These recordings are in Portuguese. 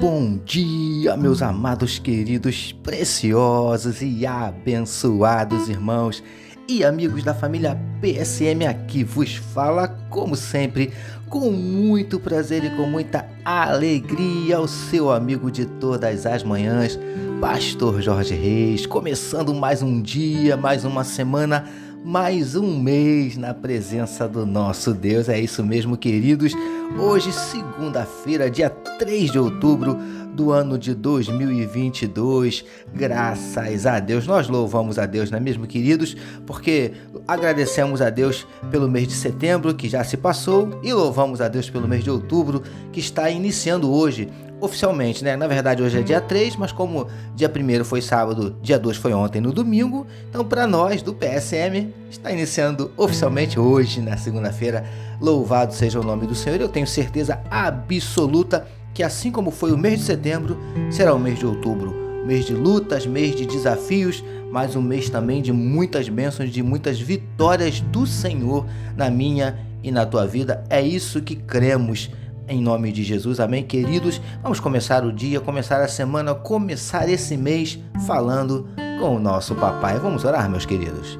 Bom dia, meus amados, queridos, preciosos e abençoados irmãos e amigos da família PSM aqui vos fala, como sempre, com muito prazer e com muita alegria, o seu amigo de todas as manhãs, Pastor Jorge Reis, começando mais um dia, mais uma semana mais um mês na presença do nosso Deus. É isso mesmo, queridos. Hoje, segunda-feira, dia 3 de outubro do ano de 2022. Graças a Deus, nós louvamos a Deus, não é mesmo, queridos? Porque agradecemos a Deus pelo mês de setembro que já se passou e louvamos a Deus pelo mês de outubro que está iniciando hoje oficialmente, né? Na verdade, hoje é dia 3, mas como dia 1 foi sábado, dia 2 foi ontem no domingo, então para nós do PSM está iniciando oficialmente hoje, na segunda-feira. Louvado seja o nome do Senhor. Eu tenho certeza absoluta que assim como foi o mês de setembro, será o mês de outubro. Mês de lutas, mês de desafios, mas um mês também de muitas bênçãos, de muitas vitórias do Senhor na minha e na tua vida. É isso que cremos em nome de Jesus, amém, queridos? Vamos começar o dia, começar a semana, começar esse mês falando com o nosso papai. Vamos orar, meus queridos.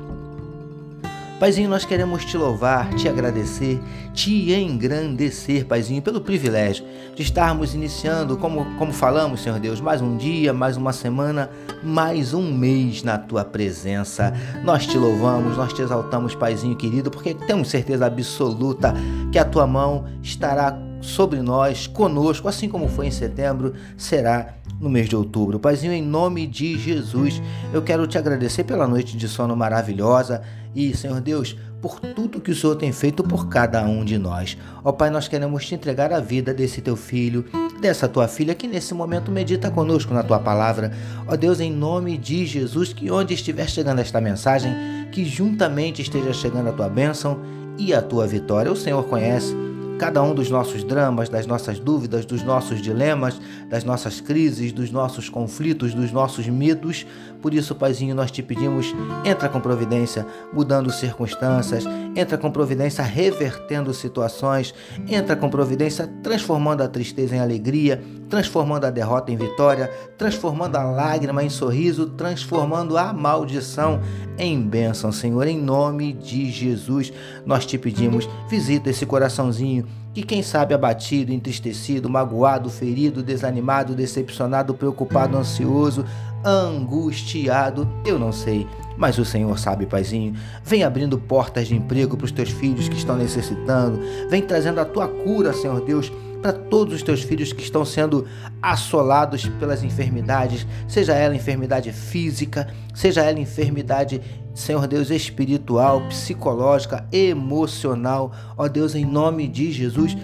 Paizinho, nós queremos te louvar, te agradecer, te engrandecer, Paizinho, pelo privilégio de estarmos iniciando, como, como falamos, Senhor Deus, mais um dia, mais uma semana, mais um mês na tua presença. Nós te louvamos, nós te exaltamos, Paizinho querido, porque temos certeza absoluta que a tua mão estará sobre nós, conosco, assim como foi em setembro, será no mês de outubro. Paizinho, em nome de Jesus, eu quero te agradecer pela noite de sono maravilhosa e, Senhor Deus, por tudo que o Senhor tem feito por cada um de nós. Ó Pai, nós queremos te entregar a vida desse teu filho, dessa tua filha que nesse momento medita conosco na tua palavra. Ó Deus, em nome de Jesus, que onde estiver chegando esta mensagem, que juntamente esteja chegando a tua bênção e a tua vitória. O Senhor conhece cada um dos nossos dramas, das nossas dúvidas, dos nossos dilemas, das nossas crises, dos nossos conflitos, dos nossos medos. Por isso, Paizinho, nós te pedimos, entra com providência, mudando circunstâncias, entra com providência, revertendo situações, entra com providência, transformando a tristeza em alegria, transformando a derrota em vitória, transformando a lágrima em sorriso, transformando a maldição em bênção, Senhor. Em nome de Jesus, nós te pedimos, visita esse coraçãozinho que quem sabe abatido, entristecido, magoado, ferido, desanimado, decepcionado, preocupado, ansioso, angustiado, eu não sei, mas o Senhor sabe, Paizinho. Vem abrindo portas de emprego para os teus filhos que estão necessitando, vem trazendo a tua cura, Senhor Deus para todos os teus filhos que estão sendo assolados pelas enfermidades, seja ela enfermidade física, seja ela enfermidade, Senhor Deus, espiritual, psicológica, emocional. Ó Deus, em nome de Jesus,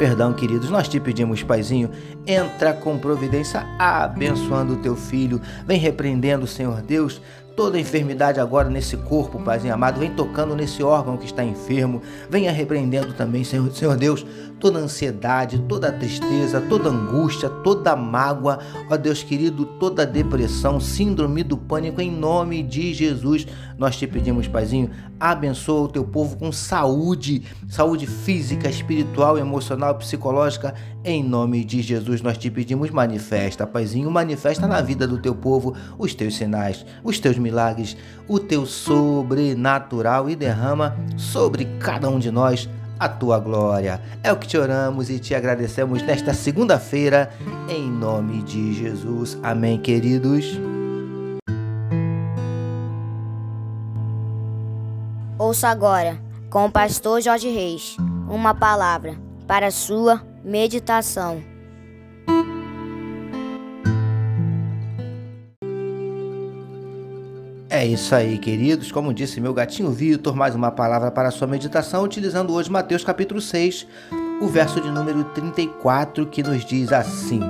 Perdão, queridos, nós te pedimos, Paizinho, entra com providência abençoando o teu filho. Vem repreendendo, Senhor Deus, toda enfermidade agora nesse corpo, Paizinho amado. Vem tocando nesse órgão que está enfermo. Venha repreendendo também, Senhor, Senhor Deus, toda ansiedade, toda tristeza, toda angústia, toda mágoa, ó Deus querido, toda depressão, síndrome do pânico, em nome de Jesus. Nós te pedimos, Paizinho, abençoa o teu povo com saúde, saúde física, espiritual, emocional, psicológica. Em nome de Jesus, nós te pedimos, manifesta, Paizinho, manifesta na vida do teu povo os teus sinais, os teus milagres, o teu sobrenatural e derrama sobre cada um de nós a tua glória. É o que te oramos e te agradecemos nesta segunda-feira, em nome de Jesus. Amém, queridos. Ouça agora, com o pastor Jorge Reis, uma palavra para sua meditação. É isso aí, queridos. Como disse meu gatinho Vitor, mais uma palavra para sua meditação, utilizando hoje Mateus capítulo 6, o verso de número 34, que nos diz assim: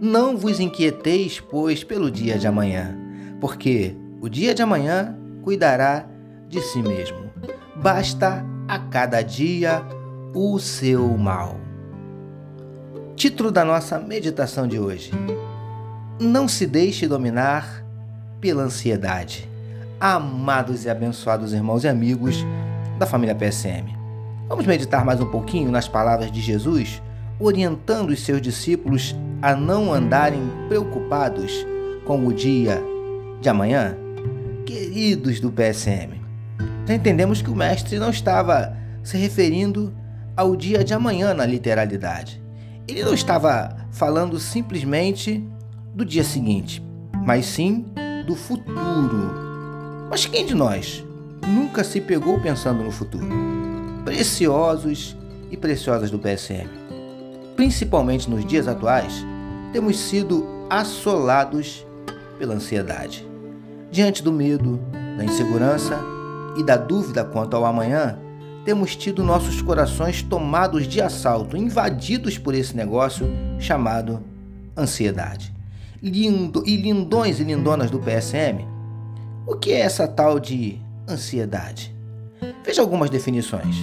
Não vos inquieteis, pois, pelo dia de amanhã, porque o dia de amanhã cuidará de si mesmo. Basta a cada dia o seu mal. Título da nossa meditação de hoje: Não se deixe dominar pela ansiedade. Amados e abençoados irmãos e amigos da família PSM. Vamos meditar mais um pouquinho nas palavras de Jesus, orientando os seus discípulos a não andarem preocupados com o dia de amanhã? Queridos do PSM, já entendemos que o mestre não estava se referindo ao dia de amanhã na literalidade. Ele não estava falando simplesmente do dia seguinte, mas sim do futuro. Mas quem de nós nunca se pegou pensando no futuro? Preciosos e preciosas do PSM. Principalmente nos dias atuais, temos sido assolados pela ansiedade. Diante do medo, da insegurança e da dúvida quanto ao amanhã, temos tido nossos corações tomados de assalto, invadidos por esse negócio chamado ansiedade. Lindo, e lindões e lindonas do PSM, o que é essa tal de ansiedade? Veja algumas definições: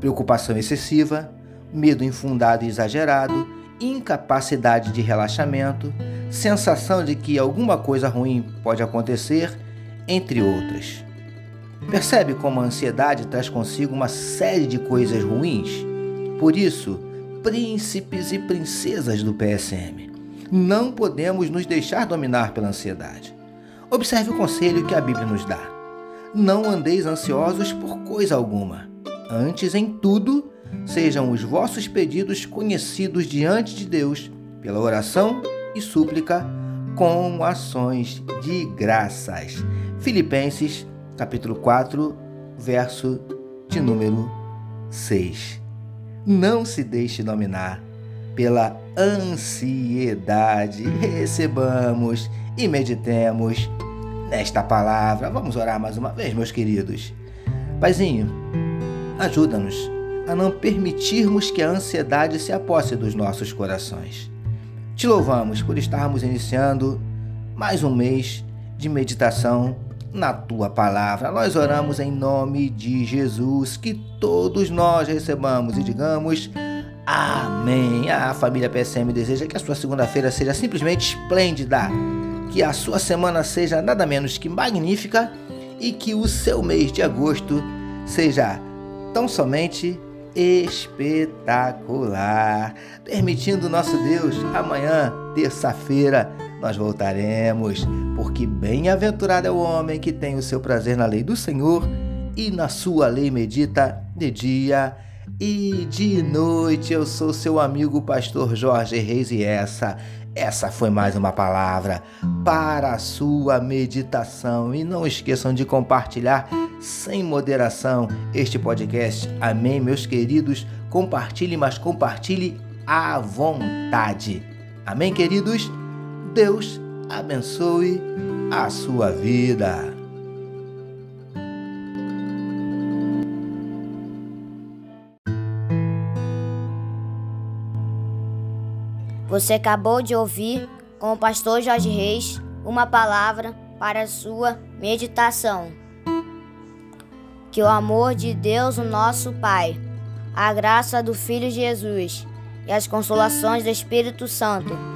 preocupação excessiva, medo infundado e exagerado, incapacidade de relaxamento, sensação de que alguma coisa ruim pode acontecer, entre outras. Percebe como a ansiedade traz consigo uma série de coisas ruins? Por isso, príncipes e princesas do PSM, não podemos nos deixar dominar pela ansiedade. Observe o conselho que a Bíblia nos dá. Não andeis ansiosos por coisa alguma. Antes, em tudo, sejam os vossos pedidos conhecidos diante de Deus pela oração e súplica com ações de graças. Filipenses, capítulo 4, verso de número 6. Não se deixe dominar pela ansiedade. Recebamos e meditemos nesta palavra. Vamos orar mais uma vez, meus queridos. Paizinho, ajuda-nos a não permitirmos que a ansiedade se aposse dos nossos corações. Te louvamos por estarmos iniciando mais um mês de meditação na tua palavra. Nós oramos em nome de Jesus, que todos nós recebamos e digamos amém. A família PSM deseja que a sua segunda-feira seja simplesmente esplêndida, que a sua semana seja nada menos que magnífica e que o seu mês de agosto seja tão somente espetacular. Permitindo nosso Deus, amanhã, terça-feira, nós voltaremos, porque bem-aventurado é o homem que tem o seu prazer na lei do Senhor e na sua lei medita de dia e de noite. Eu sou seu amigo pastor Jorge Reis e essa essa foi mais uma palavra para a sua meditação. E não esqueçam de compartilhar sem moderação este podcast. Amém, meus queridos? Compartilhe, mas compartilhe à vontade. Amém, queridos? Deus abençoe a sua vida. Você acabou de ouvir com o pastor Jorge Reis uma palavra para a sua meditação. Que o amor de Deus, o nosso Pai, a graça do Filho Jesus e as consolações do Espírito Santo